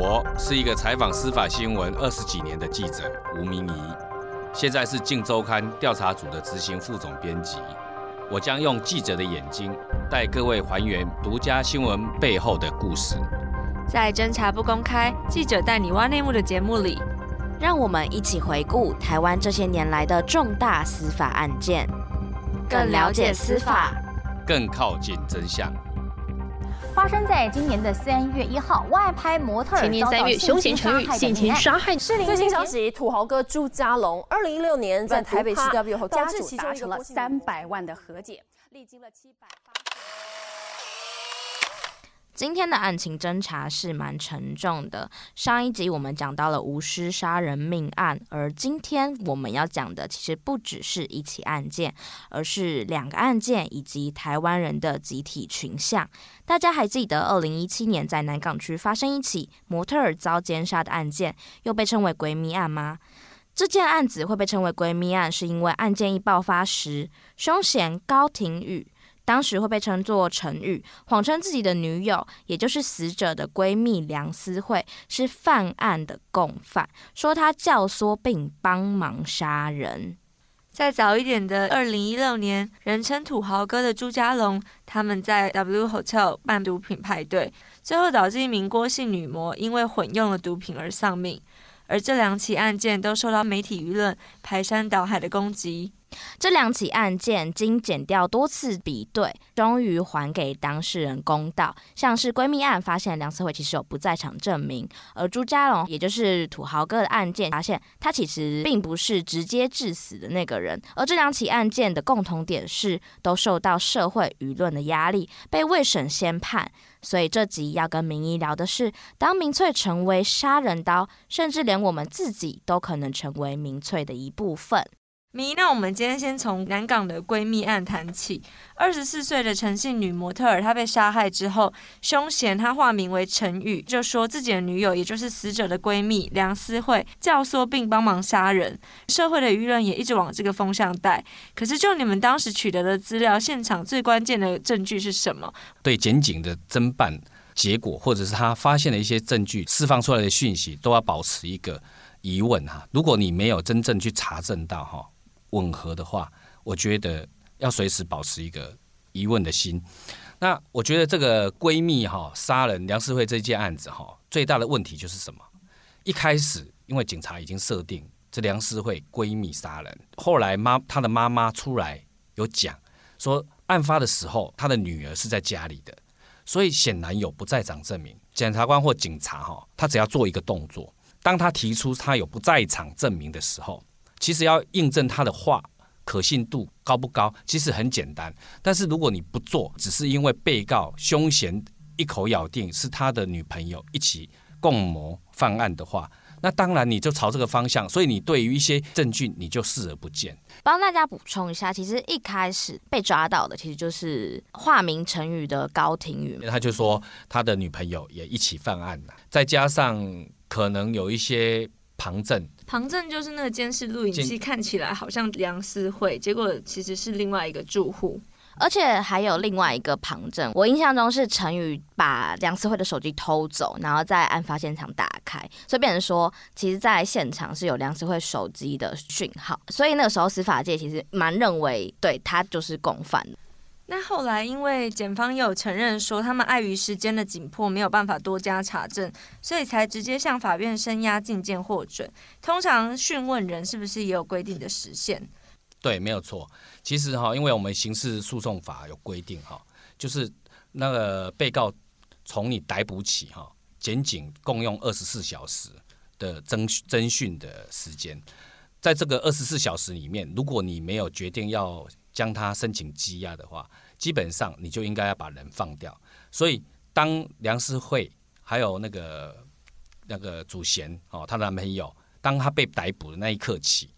我是一个采访司法新闻二十几年的记者吴明仪，现在是《镜周刊》调查组的执行副总编辑。我将用记者的眼睛带各位还原独家新闻背后的故事。在侦查不公开、记者带你挖内幕的节目里，让我们一起回顾台湾这些年来的重大司法案件，更了解司法，更靠近真相。发生在今年的三月一号，外拍模特儿今年三月凶嫌成宇性侵杀害。最新消息，土豪哥朱家龙，二零一六年在台北市交易后，家主达成了三百万的和解，历经了七百。今天的案情侦查是蛮沉重的。上一集我们讲到了无师杀人命案，而今天我们要讲的其实不只是一起案件，而是两个案件以及台湾人的集体群像。大家还记得二零一七年在南港区发生一起模特儿遭奸杀的案件，又被称为“闺蜜案”吗？这件案子会被称为“闺蜜案”，是因为案件一爆发时，凶嫌高庭宇。当时会被称作陈宇，谎称自己的女友，也就是死者的闺蜜梁思慧是犯案的共犯，说她教唆并帮忙杀人。在早一点的二零一六年，人称土豪哥的朱家龙，他们在 W Hotel 办毒品派对，最后导致一名郭姓女模因为混用了毒品而丧命。而这两起案件都受到媒体舆论排山倒海的攻击。这两起案件经剪掉多次比对，终于还给当事人公道。像是闺蜜案，发现梁思慧其实有不在场证明；而朱家龙，也就是土豪哥的案件，发现他其实并不是直接致死的那个人。而这两起案件的共同点是，都受到社会舆论的压力，被未审先判。所以这集要跟明一聊的是，当民粹成为杀人刀，甚至连我们自己都可能成为民粹的一部分。咪，那我们今天先从南港的闺蜜案谈起。二十四岁的陈姓女模特儿，她被杀害之后，凶嫌她化名为陈宇，就说自己的女友，也就是死者的闺蜜梁思慧教唆并帮忙杀人。社会的舆论也一直往这个风向带。可是，就你们当时取得的资料，现场最关键的证据是什么？对检警的侦办结果，或者是他发现的一些证据释放出来的讯息，都要保持一个疑问哈。如果你没有真正去查证到哈。吻合的话，我觉得要随时保持一个疑问的心。那我觉得这个闺蜜哈杀人梁思慧这件案子哈，最大的问题就是什么？一开始因为警察已经设定这梁思慧闺蜜杀人，后来妈她的妈妈出来有讲说，案发的时候她的女儿是在家里的，所以显然有不在场证明。检察官或警察哈，他只要做一个动作，当他提出他有不在场证明的时候。其实要印证他的话可信度高不高，其实很简单。但是如果你不做，只是因为被告凶嫌一口咬定是他的女朋友一起共谋犯案的话，那当然你就朝这个方向。所以你对于一些证据你就视而不见。帮大家补充一下，其实一开始被抓到的其实就是化名陈宇的高庭宇，他就说他的女朋友也一起犯案了，再加上可能有一些。旁证，旁证就是那个监视录影器，看起来好像梁思慧，结果其实是另外一个住户，而且还有另外一个旁证。我印象中是陈宇把梁思慧的手机偷走，然后在案发现场打开，所以变成说，其实在现场是有梁思慧手机的讯号，所以那个时候司法界其实蛮认为，对，他就是共犯。那后来，因为检方也有承认说，他们碍于时间的紧迫，没有办法多加查证，所以才直接向法院声押禁见获准。通常讯问人是不是也有规定的时限？对，没有错。其实哈，因为我们刑事诉讼法有规定哈，就是那个被告从你逮捕起哈，检警共用二十四小时的侦侦讯的时间，在这个二十四小时里面，如果你没有决定要将他申请羁押的话，基本上你就应该要把人放掉。所以，当梁思慧还有那个那个祖贤哦，她男朋友，当他被逮捕的那一刻起，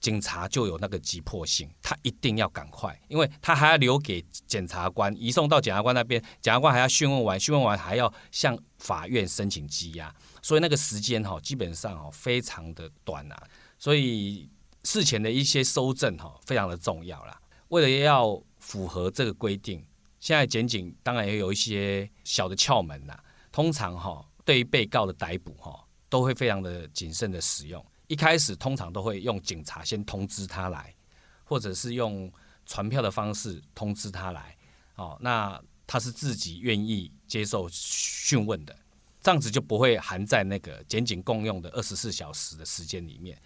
警察就有那个急迫性，他一定要赶快，因为他还要留给检察官移送到检察官那边，检察官还要讯问完，讯问完还要向法院申请羁押，所以那个时间哈，基本上哈非常的短啊。所以事前的一些搜证哈，非常的重要啦。为了要符合这个规定，现在检警当然也有一些小的窍门呐。通常哈，对于被告的逮捕哈，都会非常的谨慎的使用。一开始通常都会用警察先通知他来，或者是用传票的方式通知他来。哦，那他是自己愿意接受讯问的，这样子就不会含在那个检警共用的二十四小时的时间里面。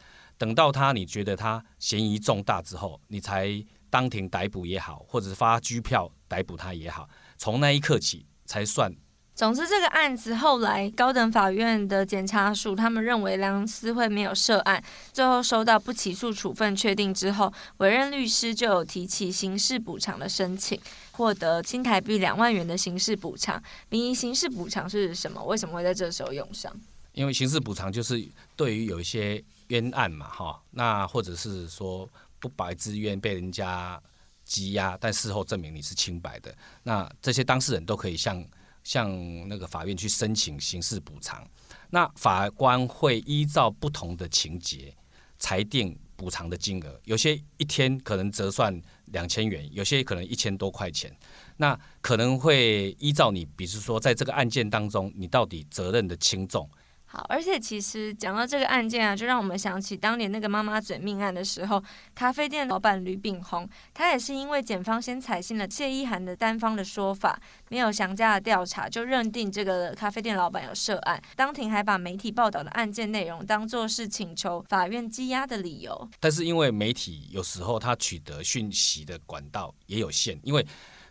等到他你觉得他嫌疑重大之后，你才当庭逮捕也好，或者是发拘票逮捕他也好，从那一刻起才算。总之，这个案子后来高等法院的检察署他们认为梁思慧没有涉案，最后收到不起诉处分确定之后，委任律师就有提起刑事补偿的申请，获得新台币两万元的刑事补偿。民营刑事补偿是什么？为什么会在这时候用上？因为刑事补偿就是对于有一些冤案嘛，哈，那或者是说不白之冤被人家羁押，但事后证明你是清白的，那这些当事人都可以向。向那个法院去申请刑事补偿，那法官会依照不同的情节裁定补偿的金额，有些一天可能折算两千元，有些可能一千多块钱，那可能会依照你，比如说在这个案件当中，你到底责任的轻重。好，而且其实讲到这个案件啊，就让我们想起当年那个妈妈嘴命案的时候，咖啡店老板吕炳宏，他也是因为检方先采信了谢依涵的单方的说法，没有详加的调查，就认定这个咖啡店老板有涉案，当庭还把媒体报道的案件内容当作是请求法院羁押的理由。但是因为媒体有时候他取得讯息的管道也有限，因为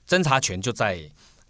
侦查权就在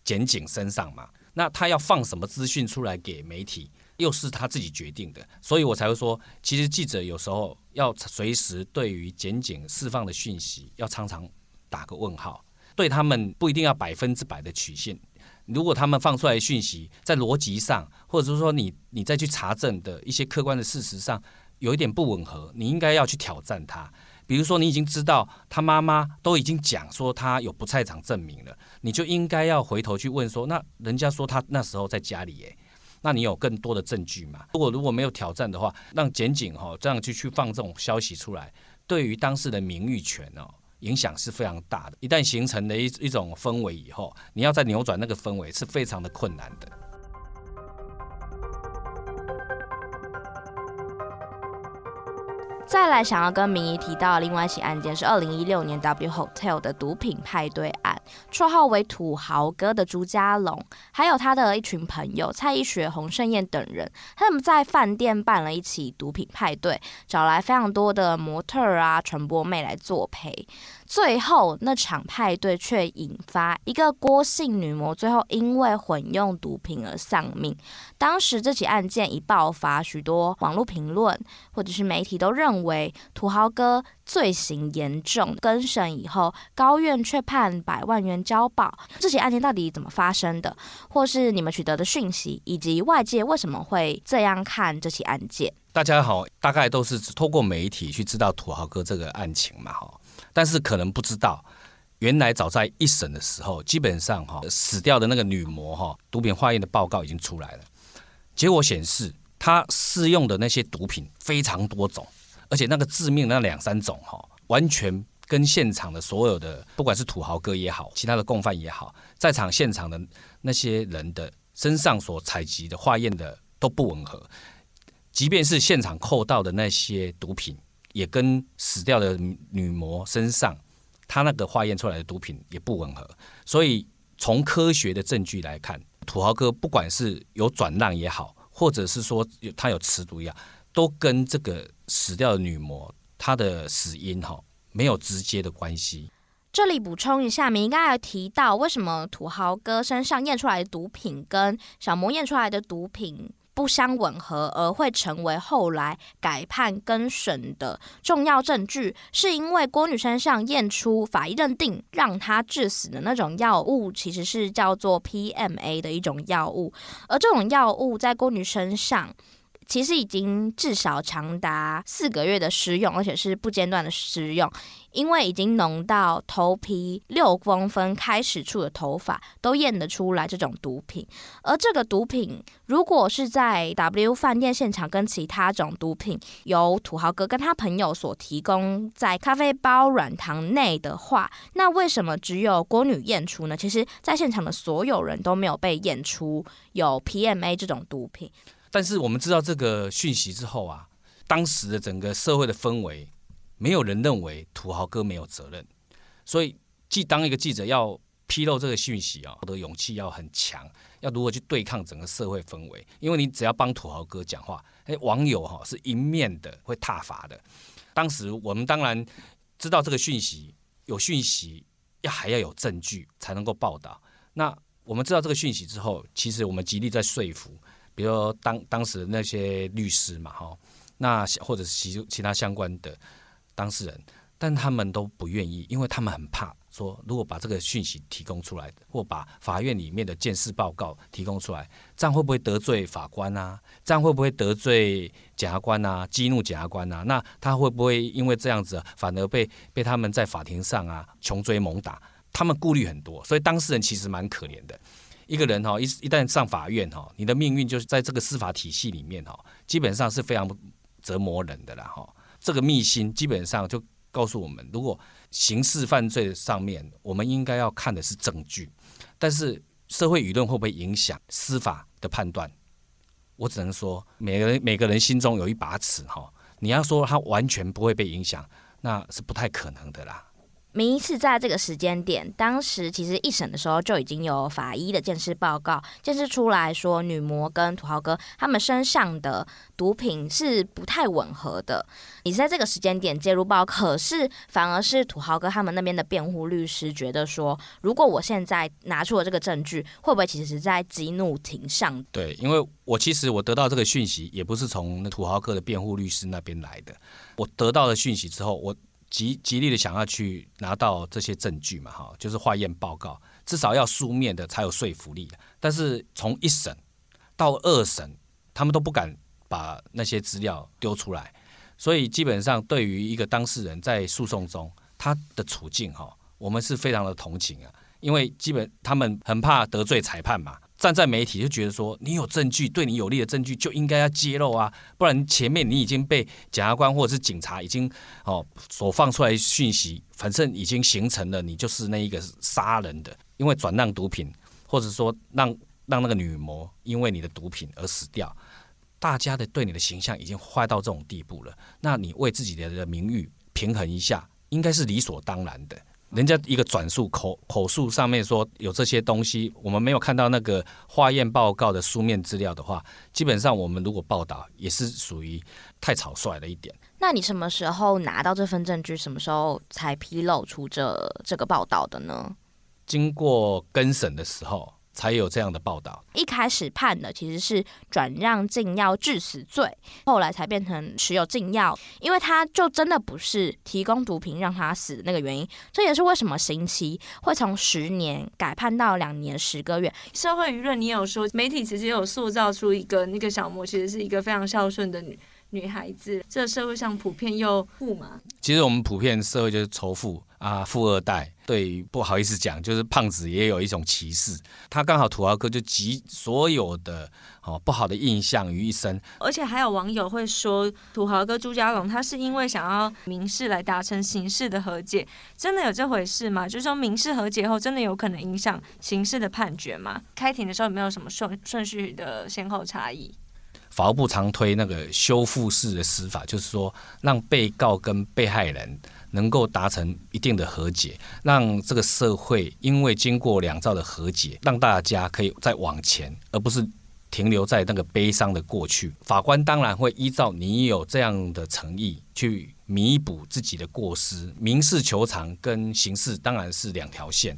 检警身上嘛，那他要放什么资讯出来给媒体？又是他自己决定的，所以我才会说，其实记者有时候要随时对于检警释放的讯息，要常常打个问号，对他们不一定要百分之百的取信。如果他们放出来的讯息在逻辑上，或者是说你你再去查证的一些客观的事实上有一点不吻合，你应该要去挑战他。比如说你已经知道他妈妈都已经讲说他有不在场证明了，你就应该要回头去问说，那人家说他那时候在家里耶。那你有更多的证据嘛？如果如果没有挑战的话，让检警哈这样去去放这种消息出来，对于当事人名誉权哦影响是非常大的。一旦形成了一一种氛围以后，你要再扭转那个氛围是非常的困难的。再来想要跟明仪提到另外一起案件是二零一六年 W Hotel 的毒品派对案，绰号为土豪哥的朱家龙，还有他的一群朋友蔡一雪、洪胜燕等人，他们在饭店办了一起毒品派对，找来非常多的模特啊、传播妹来作陪。最后那场派对却引发一个郭姓女模，最后因为混用毒品而丧命。当时这起案件一爆发，许多网络评论或者是媒体都认为土豪哥罪行严重。更审以后，高院却判百万元交保。这起案件到底怎么发生的？或是你们取得的讯息，以及外界为什么会这样看这起案件？大家好，大概都是透过媒体去知道土豪哥这个案情嘛，哈。但是可能不知道，原来早在一审的时候，基本上哈死掉的那个女模哈毒品化验的报告已经出来了，结果显示她试用的那些毒品非常多种，而且那个致命的那两三种哈，完全跟现场的所有的不管是土豪哥也好，其他的共犯也好，在场现场的那些人的身上所采集的化验的都不吻合，即便是现场扣到的那些毒品。也跟死掉的女模身上，她那个化验出来的毒品也不吻合，所以从科学的证据来看，土豪哥不管是有转让也好，或者是说他有持毒药，都跟这个死掉的女模她的死因哈没有直接的关系。这里补充一下，明刚才有提到，为什么土豪哥身上验出来的毒品跟小魔验出来的毒品不相吻合，而会成为后来改判更审的重要证据，是因为郭女身上验出法医认定让她致死的那种药物，其实是叫做 PMA 的一种药物，而这种药物在郭女身上其实已经至少长达四个月的使用，而且是不间断的使用，因为已经浓到头皮六公分开始处的头发都验得出来这种毒品。而这个毒品如果是在 W 饭店现场跟其他种毒品由土豪哥跟他朋友所提供在咖啡包软糖内的话，那为什么只有郭女验出呢？其实，在现场的所有人都没有被验出有 PMA 这种毒品。但是我们知道这个讯息之后啊，当时的整个社会的氛围，没有人认为土豪哥没有责任。所以，既当一个记者要披露这个讯息啊，我的勇气要很强，要如何去对抗整个社会氛围？因为你只要帮土豪哥讲话，哎，网友哈是一面的会挞伐的。当时我们当然知道这个讯息，有讯息要还要有证据才能够报道。那我们知道这个讯息之后，其实我们极力在说服。比如说当当时那些律师嘛，哈，那或者是其其他相关的当事人，但他们都不愿意，因为他们很怕说，如果把这个讯息提供出来，或把法院里面的鉴识报告提供出来，这样会不会得罪法官啊？这样会不会得罪检察官啊？激怒检察官啊？那他会不会因为这样子，反而被被他们在法庭上啊穷追猛打？他们顾虑很多，所以当事人其实蛮可怜的。一个人哈，一一旦上法院哈，你的命运就是在这个司法体系里面哈，基本上是非常折磨人的啦哈。这个秘辛基本上就告诉我们，如果刑事犯罪上面，我们应该要看的是证据，但是社会舆论会不会影响司法的判断？我只能说，每个人每个人心中有一把尺哈。你要说他完全不会被影响，那是不太可能的啦。名医是在这个时间点，当时其实一审的时候就已经有法医的鉴识报告，鉴识出来说女模跟土豪哥他们身上的毒品是不太吻合的。你在这个时间点介入报，可是反而是土豪哥他们那边的辩护律师觉得说，如果我现在拿出了这个证据，会不会其实是在激怒庭上？对，因为我其实我得到这个讯息也不是从那土豪哥的辩护律师那边来的，我得到了讯息之后，我。极极力的想要去拿到这些证据嘛，哈，就是化验报告，至少要书面的才有说服力。但是从一审到二审，他们都不敢把那些资料丢出来，所以基本上对于一个当事人在诉讼中他的处境，哈，我们是非常的同情啊，因为基本他们很怕得罪裁判嘛。站在媒体就觉得说，你有证据，对你有利的证据就应该要揭露啊，不然前面你已经被检察官或者是警察已经哦所放出来讯息，反正已经形成了，你就是那一个杀人的，因为转让毒品，或者说让让那个女模因为你的毒品而死掉，大家的对你的形象已经坏到这种地步了，那你为自己的名誉平衡一下，应该是理所当然的。人家一个转述口口述上面说有这些东西，我们没有看到那个化验报告的书面资料的话，基本上我们如果报道也是属于太草率了一点。那你什么时候拿到这份证据？什么时候才披露出这这个报道的呢？经过更审的时候。才有这样的报道。一开始判的其实是转让禁药致死罪，后来才变成持有禁药，因为他就真的不是提供毒品让他死的那个原因。这也是为什么刑期会从十年改判到两年十个月。社会舆论，你有说媒体其实有塑造出一个那个小莫，其实是一个非常孝顺的女女孩子。这个社会上普遍又富嘛？其实我们普遍社会就是仇富。啊，富二代，对，不好意思讲，就是胖子也有一种歧视。他刚好土豪哥就集所有的哦不好的印象于一身。而且还有网友会说，土豪哥朱家龙他是因为想要民事来达成刑事的和解，真的有这回事吗？就是说民事和解后，真的有可能影响刑事的判决吗？开庭的时候有没有什么顺顺序的先后差异？法务部常推那个修复式的司法，就是说让被告跟被害人。能够达成一定的和解，让这个社会因为经过两造的和解，让大家可以再往前，而不是停留在那个悲伤的过去。法官当然会依照你有这样的诚意去弥补自己的过失。民事求偿跟刑事当然是两条线，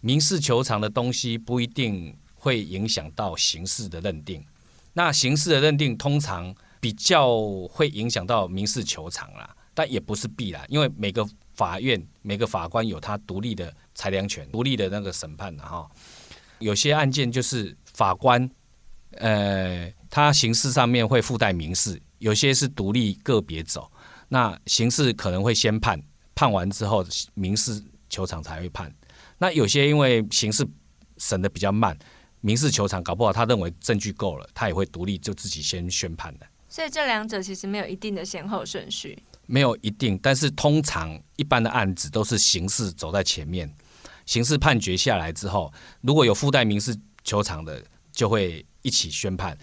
民事求偿的东西不一定会影响到刑事的认定，那刑事的认定通常比较会影响到民事求偿啦。但也不是必然，因为每个法院、每个法官有他独立的裁量权、独立的那个审判的哈。有些案件就是法官，呃，他刑事上面会附带民事，有些是独立个别走。那刑事可能会先判，判完之后民事求偿才会判。那有些因为刑事审得比较慢，民事求偿搞不好他认为证据够了，他也会独立就自己先宣判的。所以这两者其实没有一定的先后顺序。没有一定，但是通常一般的案子都是刑事走在前面，刑事判决下来之后，如果有附带民事求偿的，就会一起宣判。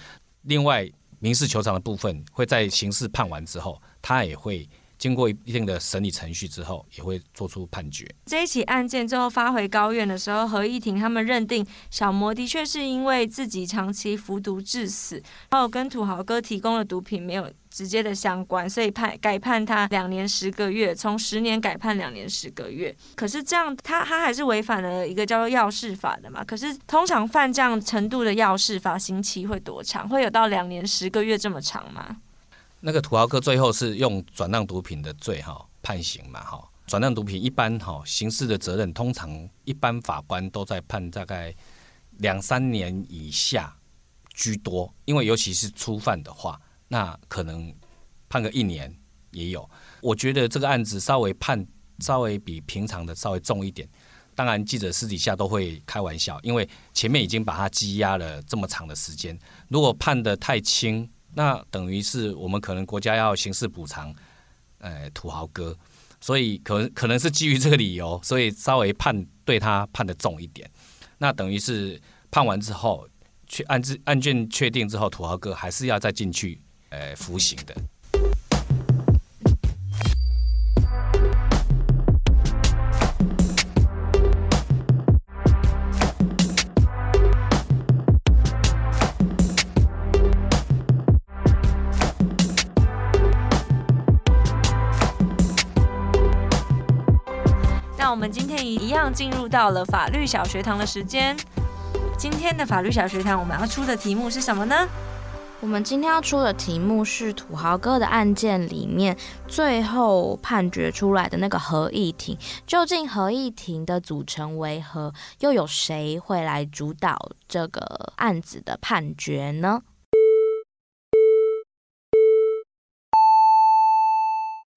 另外，民事求偿的部分会在刑事判完之后，他也会经过一定的审理程序之后，也会做出判决。这一起案件最后发回高院的时候，合议庭他们认定小魔的确是因为自己长期服毒致死，然后跟土豪哥提供的毒品没有直接的相关，所以判改判他两年十个月，从十年改判两年十个月。可是这样，他他还是违反了一个叫做药事法的嘛？可是通常犯这样程度的药事法，刑期会多长？会有到两年十个月这么长吗？那个土豪哥最后是用转让毒品的罪哈判刑嘛哈？转让毒品一般哈刑事的责任，通常一般法官都在判大概两三年以下居多，因为尤其是初犯的话。那可能判个一年也有，我觉得这个案子稍微判稍微比平常的稍微重一点。当然，记者私底下都会开玩笑，因为前面已经把他羁押了这么长的时间，如果判得太轻，那等于是我们可能国家要刑事补偿，呃，土豪哥，所以可能可能是基于这个理由，所以稍微判对他判的重一点。那等于是判完之后，确案子案卷确定之后，土豪哥还是要再进去。呃，服刑的。进入到了法律小学堂的时间。今天的法律小学堂，我们要出的题目是什么呢？我们今天要出的题目是土豪哥的案件里面最后判决出来的那个合议庭，究竟合议庭的组成为何？又有谁会来主导这个案子的判决呢？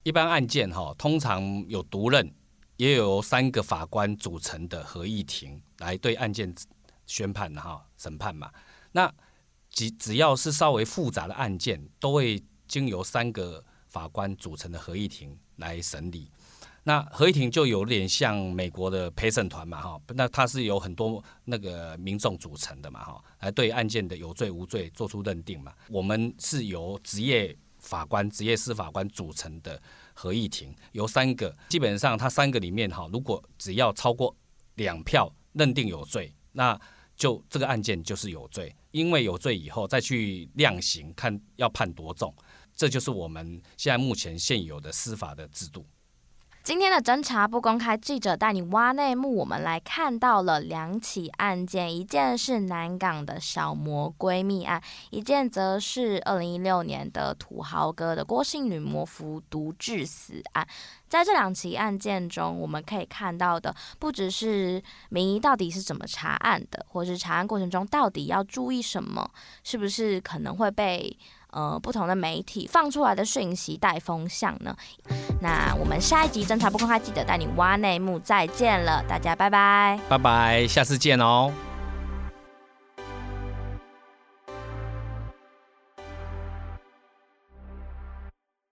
一般案件哈，通常有独任，也有三个法官组成的合议庭来对案件宣判哈审判嘛。那只只要是稍微复杂的案件，都会经由三个法官组成的合议庭来审理。那合议庭就有点像美国的陪审团嘛，哈，那它是由很多那个民众组成的嘛，哈，来对案件的有罪无罪做出认定嘛。我们是由职业法官、职业司法官组成的合议庭，由三个，基本上它三个里面哈，如果只要超过两票认定有罪，那就这个案件就是有罪。因为有罪以后再去量刑，看要判多重，这就是我们现在目前现有的司法的制度。今天的侦查不公开，记者带你挖内幕。我们来看到了两起案件，一件是南港的小魔闺蜜案，一件则是二零一六年的土豪哥的郭姓女魔服毒致死案。在这两起案件中，我们可以看到的不只是民意到底是怎么查案的，或是查案过程中到底要注意什么，是不是可能会被。呃，不同的媒体放出来的讯息带风向呢？那我们下一集侦查不公开，记得带你挖内幕，再见了，大家拜拜，拜拜，下次见哦。